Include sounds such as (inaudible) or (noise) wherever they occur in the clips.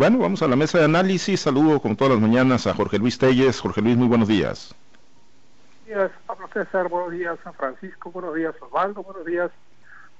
Bueno, vamos a la mesa de análisis. Saludo como todas las mañanas a Jorge Luis Telles. Jorge Luis, muy buenos días. Buenos días, Pablo César. Buenos días a Francisco. Buenos días, Osvaldo. Buenos días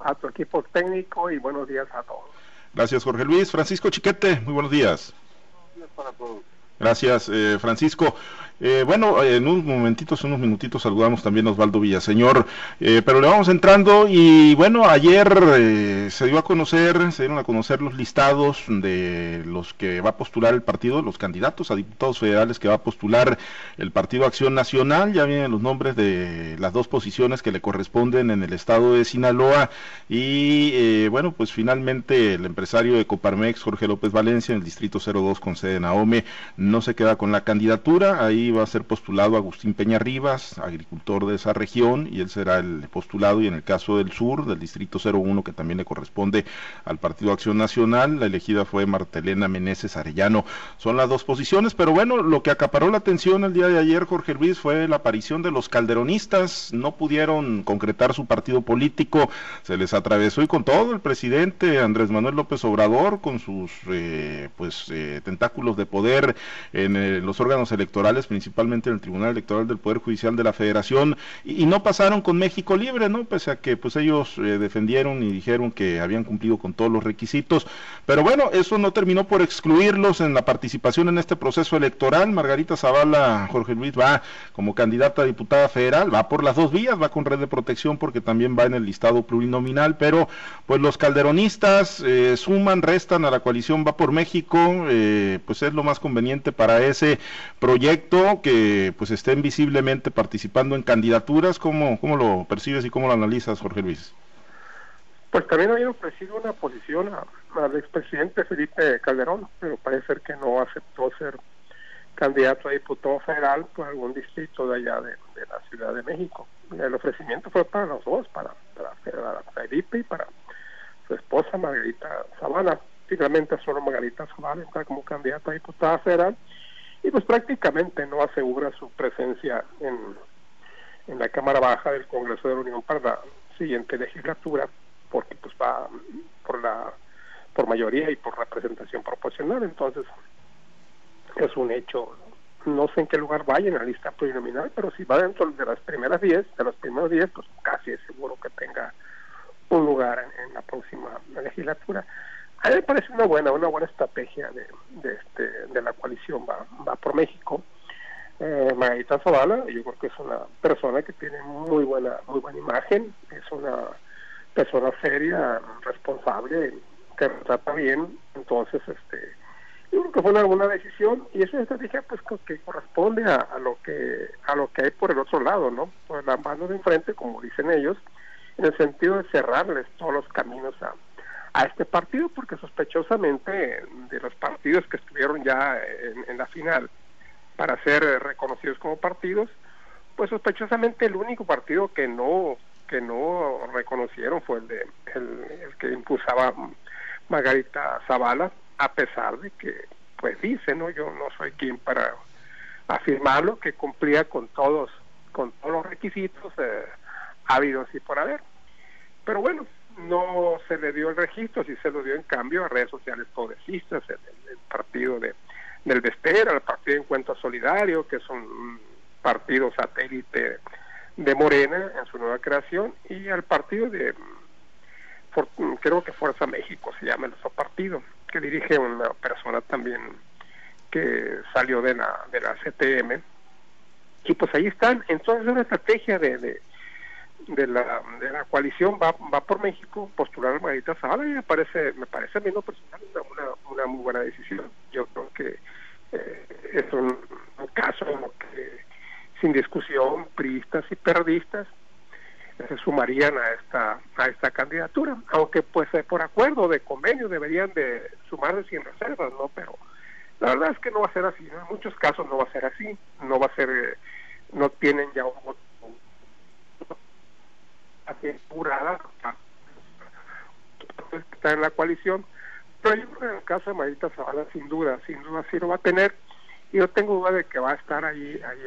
a tu equipo técnico y buenos días a todos. Gracias, Jorge Luis. Francisco Chiquete, muy buenos días. Buenos días para todos. Gracias, eh, Francisco. Eh, bueno, en unos momentitos, unos minutitos saludamos también a Osvaldo Villaseñor, eh, pero le vamos entrando y bueno, ayer eh, se dio a conocer, se dieron a conocer los listados de los que va a postular el partido, los candidatos a diputados federales que va a postular el Partido Acción Nacional, ya vienen los nombres de las dos posiciones que le corresponden en el estado de Sinaloa. Y bueno, pues finalmente el empresario de Coparmex, Jorge López Valencia, en el distrito 02 con sede en Ahome, no se queda con la candidatura, ahí va a ser postulado Agustín Peña Rivas, agricultor de esa región, y él será el postulado, y en el caso del sur, del distrito 01, que también le corresponde al Partido Acción Nacional, la elegida fue Martelena Meneses Arellano. Son las dos posiciones, pero bueno, lo que acaparó la atención el día de ayer, Jorge Luis, fue la aparición de los calderonistas, no pudieron concretar su partido político, se les atravesó y con todo el presidente Andrés Manuel López Obrador, con sus eh, pues eh, tentáculos de poder en eh, los órganos electorales, principalmente en el Tribunal Electoral del Poder Judicial de la Federación, y, no pasaron con México Libre, ¿no? Pese a que pues ellos eh, defendieron y dijeron que habían cumplido con todos los requisitos. Pero bueno, eso no terminó por excluirlos en la participación en este proceso electoral. Margarita Zavala, Jorge Luis, va como candidata a diputada federal, va por las dos vías, va con red de protección porque también va en el listado plurinominal, pero pues los calderonistas eh, suman, restan a la coalición Va por México, eh, pues es lo más conveniente para ese proyecto que pues estén visiblemente participando en candidaturas. ¿Cómo, cómo lo percibes y cómo lo analizas, Jorge Luis? Pues también había ofrecido una posición al expresidente Felipe Calderón, pero parece ser que no aceptó ser candidato a diputado federal por algún distrito de allá de, la Ciudad de México. El ofrecimiento fue para los dos, para, para, Felipe y para su esposa Margarita Zavala. Finalmente solo Margarita Zavala está como candidata a diputada federal y pues prácticamente no asegura su presencia en, en la Cámara Baja del Congreso de la Unión para la siguiente legislatura, porque pues va por la por mayoría y por representación proporcional, entonces es un hecho. No sé en qué lugar vaya en la lista plurinominal, pero si va dentro de las primeras 10, de los primeros 10, pues casi es seguro que tenga un lugar en la próxima legislatura. A mí me parece una buena, una buena estrategia de, de, este, de la coalición va, va por México. Eh, Margarita Zavala, yo creo que es una persona que tiene muy buena, muy buena imagen, es una persona seria, responsable, que trata bien, entonces este yo creo que fue una buena decisión y es una estrategia pues que corresponde a, lo que a lo que hay por el otro lado, ¿no? Por la mano de enfrente, como dicen ellos, en el sentido de cerrarles todos los caminos a, a este partido porque sospechosamente de los partidos que estuvieron ya en, la final para ser reconocidos como partidos, pues sospechosamente el único partido que no que no reconocieron fue el de el, que impulsaba Margarita Zavala, a pesar de que pues dice, no, yo no soy quien para afirmarlo que cumplía con todos con todos los requisitos eh, habidos y por haber. Pero bueno, no se le dio el registro, sí se lo dio en cambio a redes sociales progresistas, el, partido de del Vestera, el partido de Encuentro Solidario, que es un partido satélite de Morena en su nueva creación, y al partido de, creo que Fuerza México se llama el otro partido, que dirige una persona también que salió de la, de la CTM, y pues ahí están, entonces es una estrategia de de la, de la coalición va, va por México postular a Margarita Zavala y me parece, me parece a mí no personal una, una, muy buena decisión. Yo creo que eh, es un, caso en lo que sin discusión priistas y perdistas se sumarían a esta a esta candidatura, aunque pues eh, por acuerdo de convenio deberían de sumarse sin reservas, ¿no? Pero la verdad es que no va a ser así, en muchos casos no va a ser así, no va a ser, eh, no tienen ya un voto asegurada está en la coalición pero yo creo que en el caso de Marita Zavala sin duda sin duda sí lo va a tener yo tengo duda de que va a estar ahí, ahí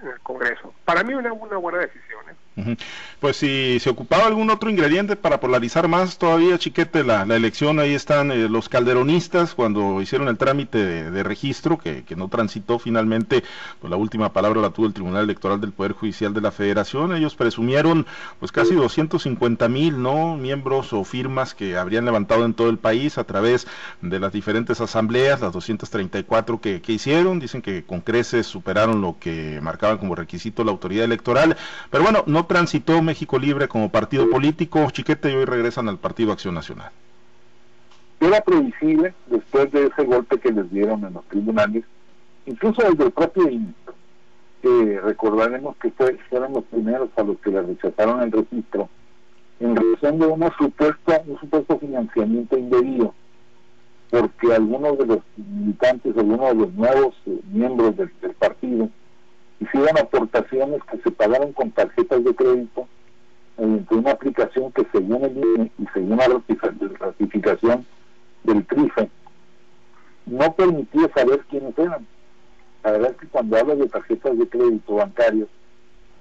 en, el, Congreso. Para mí una, una buena decisión. ¿eh? Pues si se ocupaba algún otro ingrediente para polarizar más todavía, Chiquete, la, la elección, ahí están eh, los calderonistas cuando hicieron el trámite de, registro, que, que, no transitó finalmente, pues la última palabra la tuvo el Tribunal Electoral del Poder Judicial de la Federación. Ellos presumieron pues casi 250 mil ¿no? miembros o firmas que habrían levantado en todo el país a través de las diferentes asambleas, las 234 que, que hicieron dicen que con creces superaron lo que marcaban como requisito la autoridad electoral, pero bueno, no transitó México Libre como partido político, Chiquete, y hoy regresan al Partido Acción Nacional. Era previsible, después de ese golpe que les dieron en los tribunales, incluso desde el propio INE, recordaremos que fue, fueron los primeros a los que le rechazaron el registro, en razón de una un supuesto financiamiento indebido porque algunos de los militantes, algunos de los nuevos eh, miembros del, partido hicieron aportaciones que se pagaron con tarjetas de crédito mediante una aplicación que según el INE y según la ratificación del CRIFE no permitía saber quiénes eran. La verdad es que cuando hablas de tarjetas de crédito bancarias,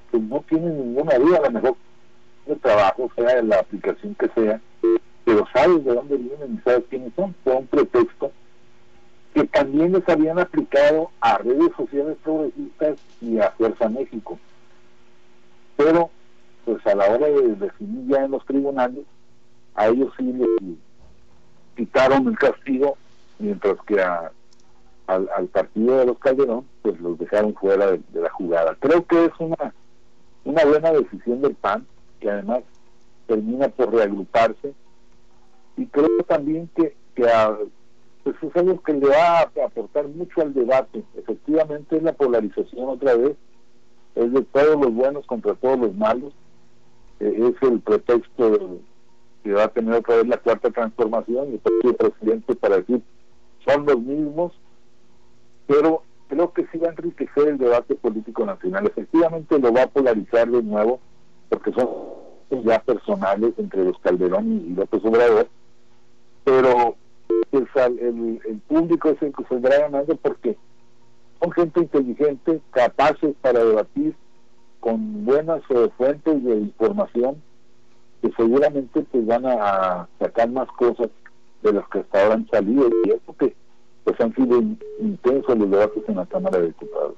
pues no tienen ninguna duda, a lo mejor de trabajo, sea de la aplicación que sea, pero sabes de dónde vienen y sabes quiénes son. Fue un pretexto que también les habían aplicado a redes sociales progresistas y a Fuerza México. Pero, pues a la hora de definir ya en los tribunales, a ellos sí les quitaron el castigo, mientras que a, al, partido de los Calderón, pues los dejaron fuera de, la jugada. Creo que es una, una buena decisión del PAN, que además termina por reagruparse y creo también que, que a, pues es algo que le va a aportar mucho al debate. Efectivamente es la polarización otra vez, es de todos los buenos contra todos los malos, eh, es el pretexto que va a tener otra vez la cuarta transformación y el presidente para decir son los mismos, pero creo que sí va a enriquecer el debate político nacional. Efectivamente lo va a polarizar de nuevo, porque son ya personales entre los Calderón y López Obrador, pero el, el, público es el que saldrá ganando porque son gente inteligente, capaces para debatir con buenas fuentes de información que seguramente pues van a, sacar más cosas de las que hasta ahora salido. Y eso que pues han sido intensos los debates en la Cámara de Diputados.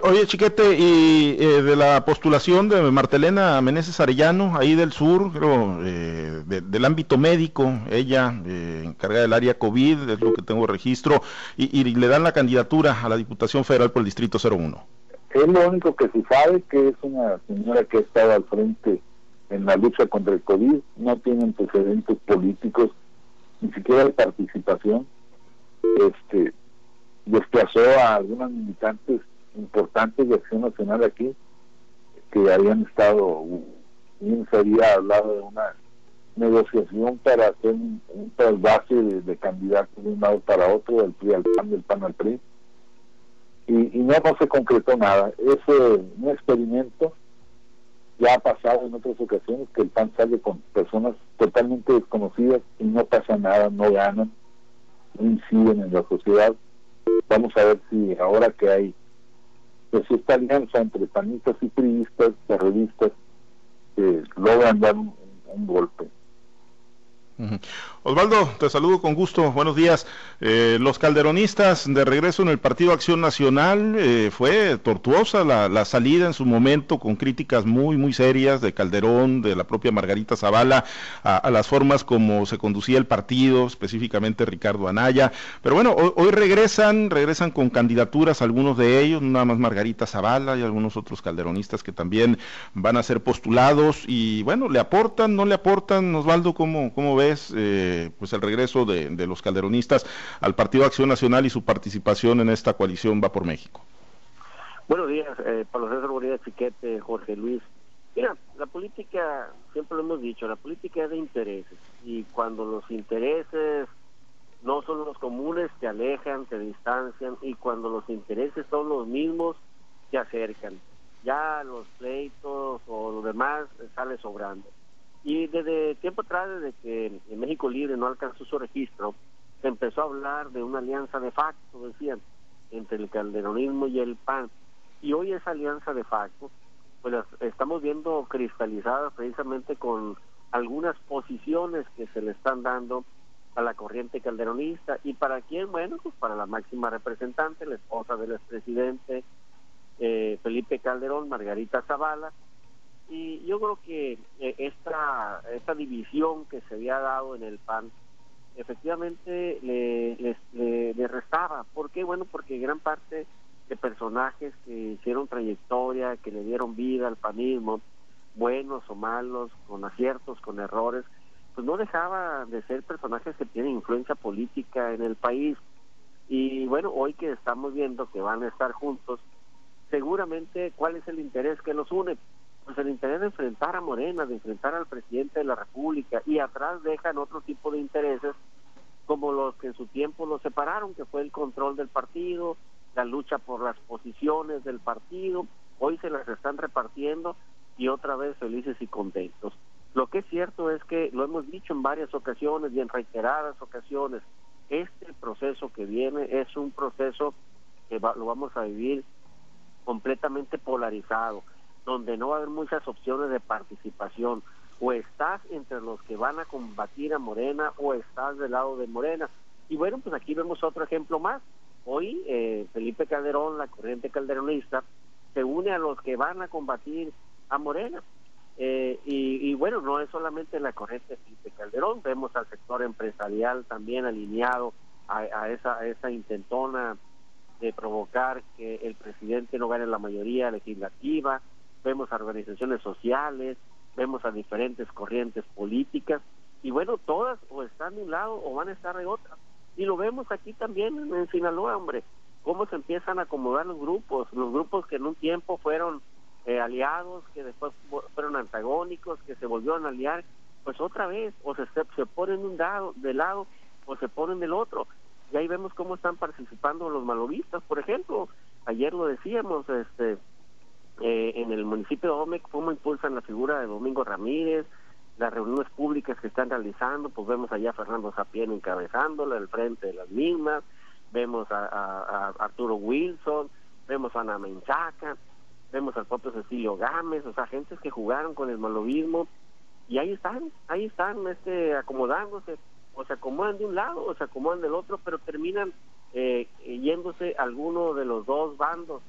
Oye, Chiquete, y eh, de la postulación de Martelena Meneses Arellano, ahí del sur, creo, eh, del ámbito médico, ella eh, encargada del área COVID, es lo que tengo registro, y, le dan la candidatura a la Diputación Federal por el Distrito 01. Es lo único que se sabe, que es una señora que ha estado al frente en la lucha contra el COVID, no tiene antecedentes políticos, ni siquiera de participación. Este, desplazó a algunas militantes importantes de Acción Nacional aquí que habían estado, bien se había hablado de una negociación para hacer un, trasvase de, candidatos de un lado para otro, del PRI al PAN, del PAN al PRI, y, no, no se concretó nada. Es un experimento, ya ha pasado en otras ocasiones que el PAN sale con personas totalmente desconocidas y no pasa nada, no ganan, inciden en la sociedad Vamos a ver si ahora que hay pues esta alianza entre panistas y priistas, terroristas, eh, logran dar un golpe. Osvaldo, te saludo con gusto. Buenos días. Eh, los calderonistas de regreso en el Partido Acción Nacional eh, fue tortuosa la, salida en su momento con críticas muy muy serias de Calderón, de la propia Margarita Zavala a, las formas como se conducía el partido, específicamente Ricardo Anaya. Pero bueno, hoy, regresan, regresan con candidaturas algunos de ellos, nada más Margarita Zavala y algunos otros calderonistas que también van a ser postulados y bueno, le aportan, no le aportan, Osvaldo, ¿cómo, cómo ves? Eh, pues el regreso de, los calderonistas al Partido Acción Nacional y su participación en esta coalición Va por México. Buenos días, eh, Pablo César Bonilla Chiquete, Jorge Luis. Mira, la política, siempre lo hemos dicho, la política es de intereses y cuando los intereses no son los comunes, te alejan, te distancian y cuando los intereses son los mismos, te acercan. Ya los pleitos o lo demás sale sobrando. Y desde tiempo atrás, desde que México Libre no alcanzó su registro, se empezó a hablar de una alianza de facto, decían, entre el calderonismo y el PAN. Y hoy esa alianza de facto, pues estamos viendo cristalizada precisamente con algunas posiciones que se le están dando a la corriente calderonista y para quién, bueno, pues para la máxima representante, la esposa del expresidente eh, Felipe Calderón, Margarita Zavala, y yo creo que eh, esta, esta división que se había dado en el PAN efectivamente le, le, restaba. ¿Por qué? Bueno, porque gran parte de personajes que hicieron trayectoria, que le dieron vida al panismo, buenos o malos, con aciertos, con errores, pues no dejaba de ser personajes que tienen influencia política en el país. Y bueno, hoy que estamos viendo que van a estar juntos, seguramente cuál es el interés que los une. Pues el interés de enfrentar a Morena, de enfrentar al presidente de la República, y atrás dejan otro tipo de intereses como los que en su tiempo los separaron, que fue el control del partido, la lucha por las posiciones del partido, hoy se las están repartiendo y otra vez felices y contentos. Lo que es cierto es que lo hemos dicho en varias ocasiones y en reiteradas ocasiones, este proceso que viene es un proceso que lo vamos a vivir completamente polarizado, donde no va a haber muchas opciones de participación. O estás entre los que van a combatir a Morena o estás del lado de Morena. Y bueno, pues aquí vemos otro ejemplo más. Hoy eh, Felipe Calderón, la corriente calderonista, se une a los que van a combatir a Morena. Eh, y, bueno, no es solamente la corriente Felipe Calderón, vemos al sector empresarial también alineado a, esa, a esa intentona de provocar que el presidente no gane la mayoría legislativa, vemos a organizaciones sociales, vemos a diferentes corrientes políticas, y bueno, todas o están de un lado o van a estar de otra. Y lo vemos aquí también en Sinaloa, hombre, cómo se empiezan a acomodar los grupos, los grupos que en un tiempo fueron eh, aliados, que después fueron antagónicos, que se volvieron a aliar, pues otra vez, o se, se ponen un lado, de lado o se ponen del otro. Y ahí vemos cómo están participando los malovistas, por ejemplo, ayer lo decíamos, este eh, en el municipio de Omec, cómo impulsan la figura de Domingo Ramírez, las reuniones públicas que están realizando, pues vemos allá a Fernando Zapien encabezándola al frente de las mismas, vemos a, Arturo Wilson, vemos a Ana Menchaca, vemos al propio Cecilio Gámez, o sea, gentes que jugaron con el malovismo y ahí están, ahí están este acomodándose, o se acomodan de un lado o se acomodan del otro, pero terminan eh, yéndose alguno de los dos bandos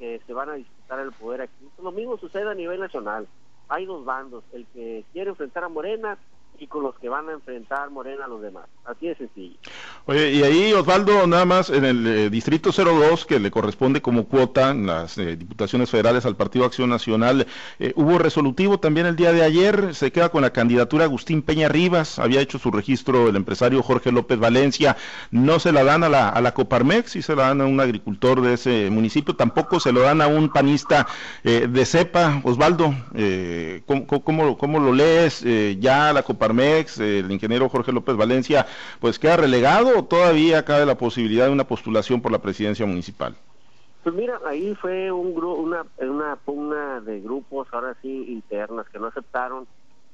que se van a disputar el poder aquí. Lo mismo sucede a nivel nacional. Hay dos bandos, el que quiere enfrentar a Morena y con los que van a enfrentar Morena a los demás. Así de sencillo. Oye, y ahí Osvaldo, nada más en el eh, distrito 02, que le corresponde como cuota en las eh, diputaciones federales al Partido Acción Nacional, eh, hubo resolutivo también el día de ayer, se queda con la candidatura Agustín Peña Rivas, había hecho su registro el empresario Jorge López Valencia, no se la dan a la, a la Coparmex, y se la dan a un agricultor de ese municipio, tampoco se lo dan a un panista de cepa, Osvaldo, ¿cómo, cómo, lo lees? ya la Coparmex el ingeniero Jorge López Valencia, pues queda relegado o todavía cabe la posibilidad de una postulación por la presidencia municipal? Pues mira, ahí fue un una, una pugna de grupos, ahora sí, internas, que no aceptaron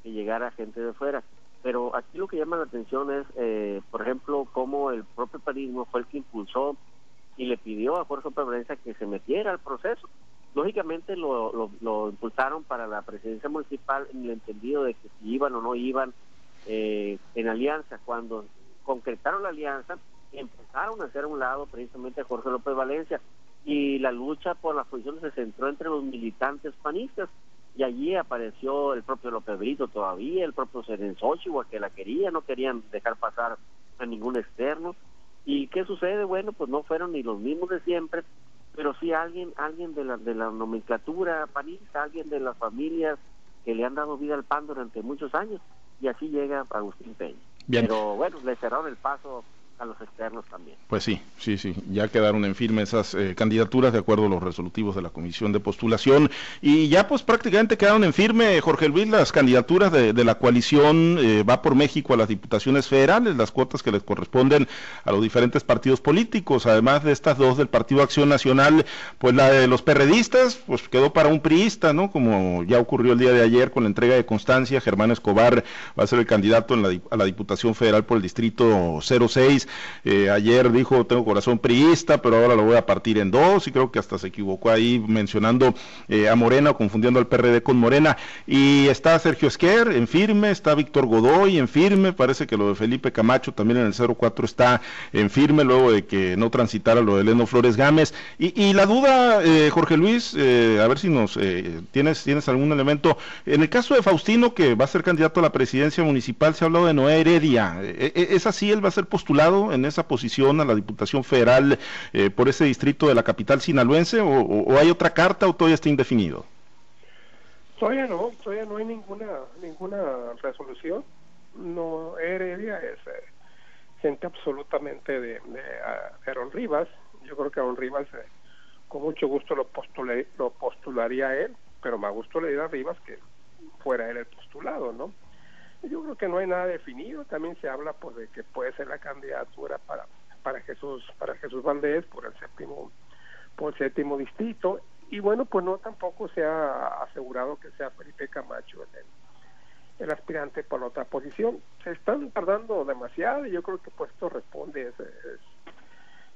que llegara gente de fuera. Pero aquí lo que llama la atención es, eh, por ejemplo, cómo el propio parismo fue el que impulsó y le pidió a Jorge Valencia que se metiera al proceso. Lógicamente lo, lo, lo impulsaron para la presidencia municipal en el entendido de que si iban o no iban eh, en alianza. Cuando concretaron la alianza, empezaron a hacer a un lado precisamente a Jorge López Valencia y la lucha por las posiciones se centró entre los militantes panistas y allí apareció el propio López Brito todavía, el propio igual que la quería, no querían dejar pasar a ningún externo. ¿Y qué sucede? Bueno, pues no fueron ni los mismos de siempre, pero sí alguien alguien de la, de la nomenclatura panista, alguien de las familias que le han dado vida al PAN durante muchos años y así llega Agustín Peña. Pero bueno, le cerraron el paso a los externos también. Pues sí, sí, sí, ya quedaron en firme esas eh, candidaturas de acuerdo a los resolutivos de la comisión de postulación y ya pues prácticamente quedaron en firme, Jorge Luis, las candidaturas de, la coalición eh, va por México a las diputaciones federales, las cuotas que les corresponden a los diferentes partidos políticos, además de estas dos del Partido Acción Nacional, pues la de los perredistas, pues quedó para un priista, ¿no? Como ya ocurrió el día de ayer con la entrega de constancia, Germán Escobar va a ser el candidato en la, a la Diputación Federal por el Distrito 06 Eh, ayer dijo tengo corazón priista, pero ahora lo voy a partir en dos y creo que hasta se equivocó ahí mencionando eh, a Morena o confundiendo al PRD con Morena. Y está Sergio Esquer en firme, está Víctor Godoy en firme, parece que lo de Felipe Camacho también en el 04 está en firme luego de que no transitara lo de Leno Flores Gámez. Y, y la duda, eh, Jorge Luis, a ver si nos tienes, tienes algún elemento. En el caso de Faustino, que va a ser candidato a la presidencia municipal, se ha hablado de Noé Heredia. ¿E, e, ¿Es así? ¿Él va a ser postulado en esa posición a la Diputación Federal eh, por ese distrito de la capital sinaloense? O, hay otra carta o todavía está indefinido? Todavía no, todavía no hay ninguna ninguna resolución. No, Heredia es eh, gente absolutamente de, de, Aaron Rivas. Yo creo que Aaron Rivas eh, con mucho gusto lo, lo postularía a él, pero más gusto le diría a Rivas que fuera él el postulado, ¿no? Yo creo que no hay nada definido, también se habla pues de que puede ser la candidatura para para Jesús para Jesús Valdés por el séptimo por el séptimo distrito. Y bueno pues no tampoco se ha asegurado que sea Felipe Camacho el, el aspirante por la otra posición. Se están tardando demasiado y yo creo que pues esto responde es,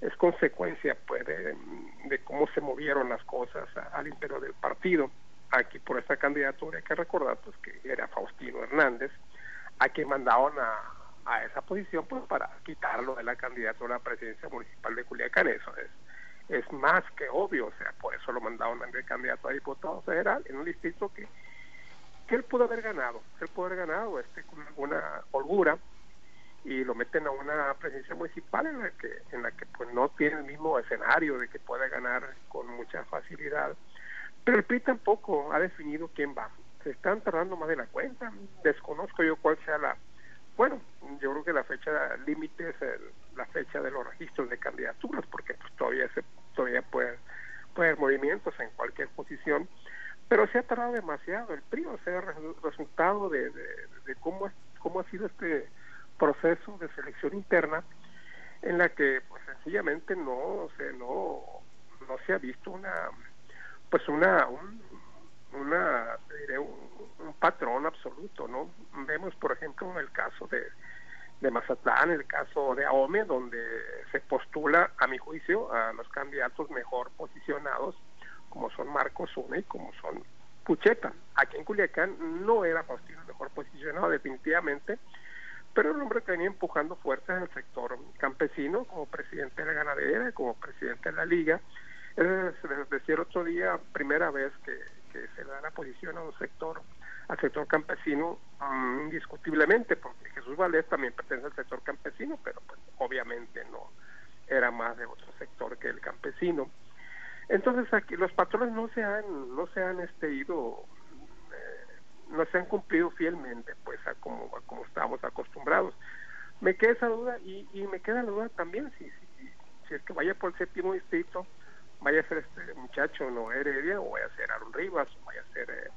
es, consecuencia pues de, de, cómo se movieron las cosas al interior del partido. Aquí por esta candidatura hay que recordar pues que era Faustino Hernández a quien mandaron a, a esa posición pues para quitarlo de la candidatura a la presidencia municipal de Culiacán eso es es más que obvio o sea por eso lo mandaron de candidato a diputado federal en un distrito que que él pudo haber ganado él pudo haber ganado este con alguna holgura y lo meten a una presidencia municipal en la que en la que pues no tiene el mismo escenario de que puede ganar con mucha facilidad pero el PRI tampoco ha definido quién va. Se están tardando más de la cuenta. Desconozco yo cuál sea la... Bueno, yo creo que la fecha límite es la fecha de los registros de candidaturas, porque pues, todavía se todavía puede, puede haber movimientos en cualquier posición, pero se ha tardado demasiado. El PRI, o sea, el resultado de, de, cómo, cómo ha sido este proceso de selección interna, en la que pues sencillamente no, o no, no se ha visto una pues una un, una un, patrón absoluto no vemos por ejemplo el caso de de Mazatlán, el caso de Ahome, donde se postula, a mi juicio, a los candidatos mejor posicionados, como son Marcos Une y como son Pucheta. Aquí en Culiacán no era Faustino mejor posicionado, definitivamente, pero un hombre que venía empujando fuerzas en el sector campesino, como presidente de la ganadera, como presidente de la liga, es decir otro día, primera vez que, se le da la posición a un sector, al sector campesino, mm, indiscutiblemente, porque Jesús Valdés también pertenece al sector campesino, pero pues obviamente no era más de otro sector que el campesino. Entonces aquí los patrones no se han, no se han este ido, eh, no se han cumplido fielmente, pues a como, a como estábamos acostumbrados. Me queda esa duda y, y me queda la duda también si, si es que vaya por el séptimo distrito, vaya a ser este muchacho no Heredia, o vaya a ser Aaron Rivas, o vaya a ser, eh,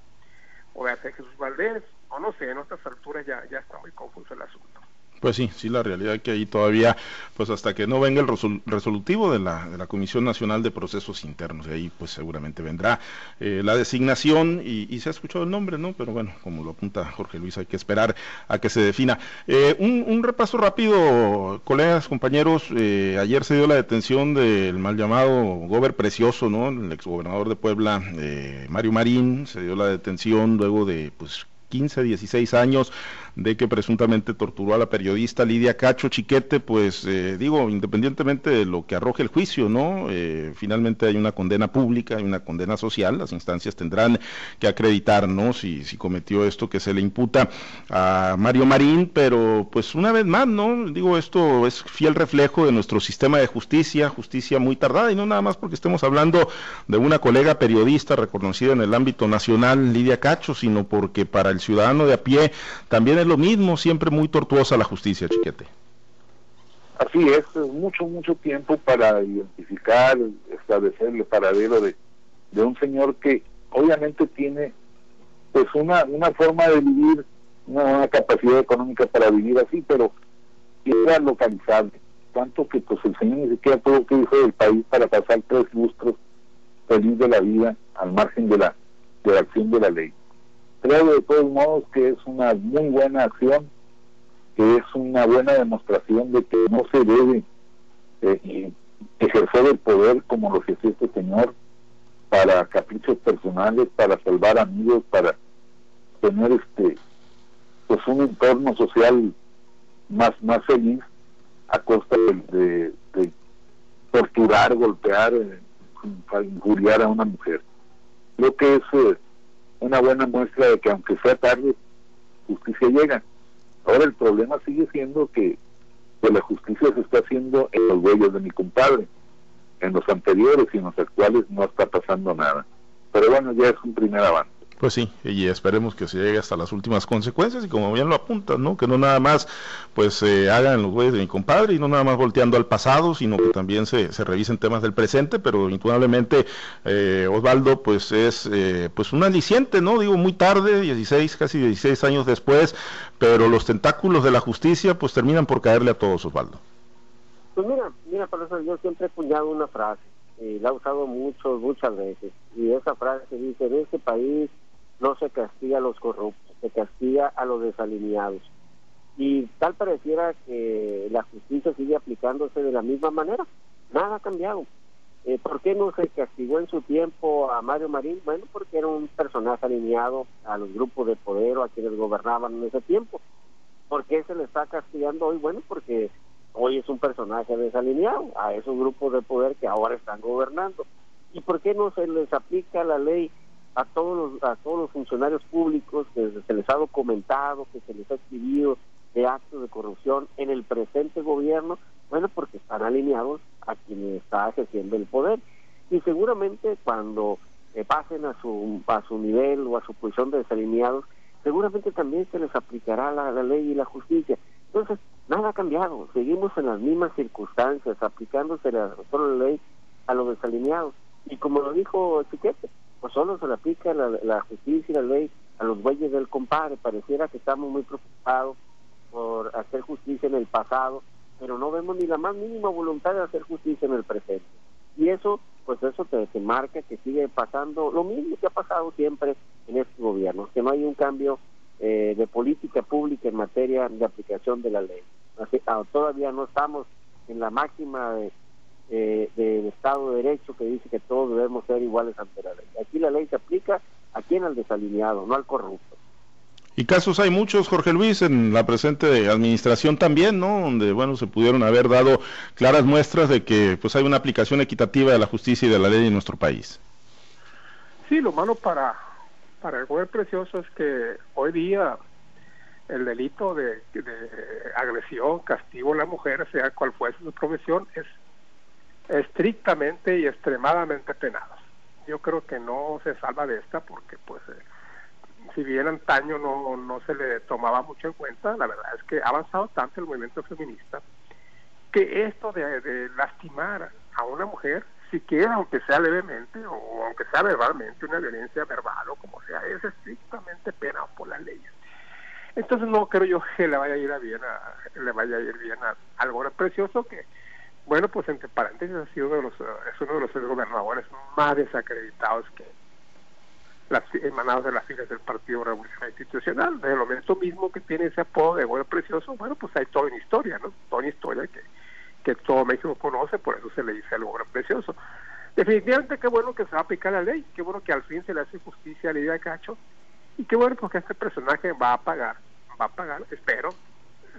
o vaya a ser Jesús Valdés, o no sé, en otras alturas ya, ya está muy confuso el asunto. Pues sí, sí, la realidad es que ahí todavía, pues hasta que no venga el resolutivo de la, de la Comisión Nacional de Procesos Internos, y ahí pues seguramente vendrá eh, la designación y, se ha escuchado el nombre, ¿no? Pero bueno, como lo apunta Jorge Luis, hay que esperar a que se defina. Eh, un, repaso rápido, colegas, compañeros, eh, ayer se dio la detención del mal llamado Gober Precioso, ¿no? El exgobernador de Puebla, Mario Marín, se dio la detención luego de pues 15, 16 años de que presuntamente torturó a la periodista Lidia Cacho Chiquete, pues eh, digo, independientemente de lo que arroje el juicio, ¿no? Eh, finalmente hay una condena pública, hay una condena social, las instancias tendrán que acreditar, ¿no? Si, si cometió esto que se le imputa a Mario Marín, pero pues una vez más, ¿no? Digo, esto es fiel reflejo de nuestro sistema de justicia, justicia muy tardada, y no nada más porque estemos hablando de una colega periodista reconocida en el ámbito nacional, Lidia Cacho, sino porque para el ciudadano de a pie también lo mismo, siempre muy tortuosa la justicia, chiquete. Así es, es mucho, mucho tiempo para identificar, establecer el paradero de, de un señor que obviamente tiene pues una, una forma de vivir, una, capacidad económica para vivir así, pero era localizable, tanto que pues el señor ni siquiera tuvo que irse del país para pasar tres lustros feliz de la vida al margen de la, de la acción de la ley creo de todos modos que es una muy buena acción que es una buena demostración de que no se debe eh, ejercer el poder como lo que este señor para caprichos personales, para salvar amigos, para tener este pues un entorno social más más feliz a costa de, torturar, golpear, eh, injuriar a una mujer. Lo que es eh, una buena muestra de que aunque sea tarde, justicia llega. Ahora el problema sigue siendo que, la justicia se está haciendo en los huellos de mi compadre. En los anteriores y en los actuales no está pasando nada. Pero bueno, ya es un primer avance. Pues sí, y esperemos que se llegue hasta las últimas consecuencias y como bien lo apuntan, ¿no? Que no nada más pues se hagan los güeyes de mi compadre y no nada más volteando al pasado, sino que también se, se revisen temas del presente, pero indudablemente eh, Osvaldo pues es eh, pues un aliciente, ¿no? Digo, muy tarde, 16, casi 16 años después, pero los tentáculos de la justicia pues terminan por caerle a todos, Osvaldo. Pues mira, mira, para eso yo siempre he puñado una frase, y la he usado mucho, muchas veces, y esa frase dice, en este país no se castiga a los corruptos, se castiga a los desalineados. Y tal pareciera que la justicia sigue aplicándose de la misma manera. Nada ha cambiado. Eh, ¿Por qué no se castigó en su tiempo a Mario Marín? Bueno, porque era un personaje alineado a los grupos de poder o a quienes gobernaban en ese tiempo. ¿Por qué se le está castigando hoy? Bueno, porque hoy es un personaje desalineado a esos grupos de poder que ahora están gobernando. ¿Y por qué no se les aplica la ley a todos los, a todos los funcionarios públicos que se les ha documentado, que se les ha escribido de actos de corrupción en el presente gobierno, bueno, porque están alineados a quien está ejerciendo el poder. Y seguramente cuando eh, pasen a su, a su nivel o a su posición de desalineados, seguramente también se les aplicará la, ley y la justicia. Entonces, nada ha cambiado, seguimos en las mismas circunstancias, aplicándose la, la ley a los desalineados. Y como lo dijo Chiquete, pues solo se le aplica la, justicia y la ley a los bueyes del compadre. Pareciera que estamos muy preocupados por hacer justicia en el pasado, pero no vemos ni la más mínima voluntad de hacer justicia en el presente. Y eso, pues eso te, marca que sigue pasando lo mismo que ha pasado siempre en este gobierno, que no hay un cambio eh, de política pública en materia de aplicación de la ley. Así, ah, todavía no estamos en la máxima de eh, del Estado de Derecho que dice que todos debemos ser iguales ante la ley. Aquí la ley se aplica a quien al desalineado, no al corrupto. Y casos hay muchos, Jorge Luis, en la presente administración también, ¿no? Donde, bueno, se pudieron haber dado claras muestras de que pues hay una aplicación equitativa de la justicia y de la ley en nuestro país. Sí, lo malo para, para el gobierno precioso es que hoy día el delito de, de agresión, castigo a la mujer, sea cual fuese su profesión, es estrictamente y extremadamente penados. Yo creo que no se salva de esta porque pues eh, si bien antaño no, no se le tomaba mucho en cuenta, la verdad es que ha avanzado tanto el movimiento feminista que esto de, lastimar a una mujer, siquiera aunque sea levemente o aunque sea verbalmente, una violencia verbal o como sea, es estrictamente penado por las leyes. Entonces no creo yo que le vaya a ir bien a, le vaya a ir bien a algo precioso que bueno, pues entre paréntesis ha sido uno de los, es uno de los gobernadores más desacreditados que las emanados de las filas del Partido Revolucionario Institucional. Desde el momento mismo que tiene ese apodo de bueno precioso, bueno, pues hay toda una historia, ¿no? Toda una historia que, que todo México conoce, por eso se le dice el bueno precioso. Definitivamente qué bueno que se va a aplicar la ley, qué bueno que al fin se le hace justicia a Lidia Cacho, y qué bueno porque este personaje va a pagar, va a pagar, espero,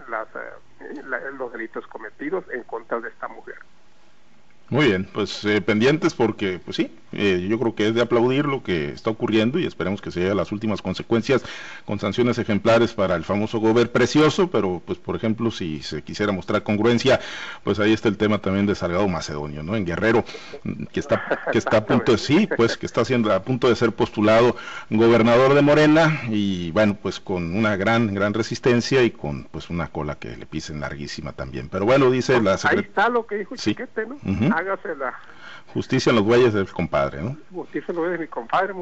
las, eh, los delitos cometidos en contra de esta mujer. Muy bien, pues eh, pendientes porque, pues sí, eh, yo creo que es de aplaudir lo que está ocurriendo y esperemos que se llegue a las últimas consecuencias con sanciones ejemplares para el famoso gober precioso, pero pues por ejemplo si se quisiera mostrar congruencia, pues ahí está el tema también de Salgado Macedonio, ¿no? En Guerrero, que está, que está a (laughs) punto de, sí, pues que está siendo a punto de ser postulado gobernador de Morena y bueno, pues con una gran, gran resistencia y con pues una cola que le pisen larguísima también. Pero bueno, dice la secretaria. Ahí está lo que dijo Chiquete, ¿no? Hágasela. Justicia en los bueyes del compadre, ¿no? Justicia en los bueyes de mi compadre.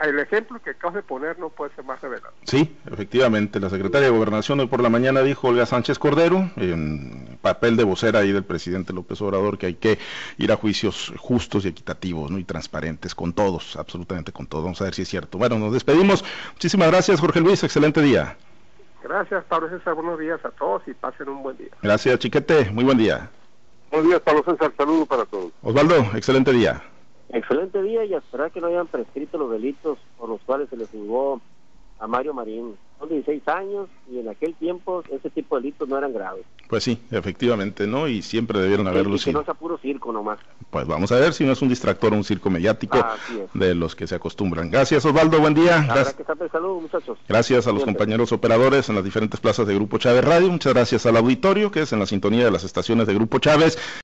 El ejemplo que acabas de poner no puede ser más revelado. Sí, efectivamente. La secretaria de Gobernación hoy por la mañana dijo Olga Sánchez Cordero, en papel de vocera ahí del presidente López Obrador, que hay que ir a juicios justos y equitativos ¿no? y transparentes con todos, absolutamente con todos. Vamos a ver si es cierto. Bueno, nos despedimos. Muchísimas gracias, Jorge Luis. Excelente día. Gracias, Pablo César. Buenos días a todos y pasen un buen día. Gracias, Chiquete. Muy buen día. Buenos días, Pablo César. Saludo para todos. Osvaldo, excelente día. Excelente día y a esperar que no hayan prescrito los delitos por los cuales se le juzgó a Mario Marín. Son 16 años y en aquel tiempo ese tipo de delitos no eran graves. Pues sí, efectivamente, ¿no? Y siempre debieron haberlo sido. Que no puro circo nomás. Pues vamos a ver si no es un distractor o un circo mediático de los que se acostumbran. Gracias, Osvaldo, buen día. Gracias. Que salud, muchachos. Gracias a los compañeros operadores en las diferentes plazas de Grupo Chávez Radio. Muchas gracias al auditorio que es en la sintonía de las estaciones de Grupo Chávez.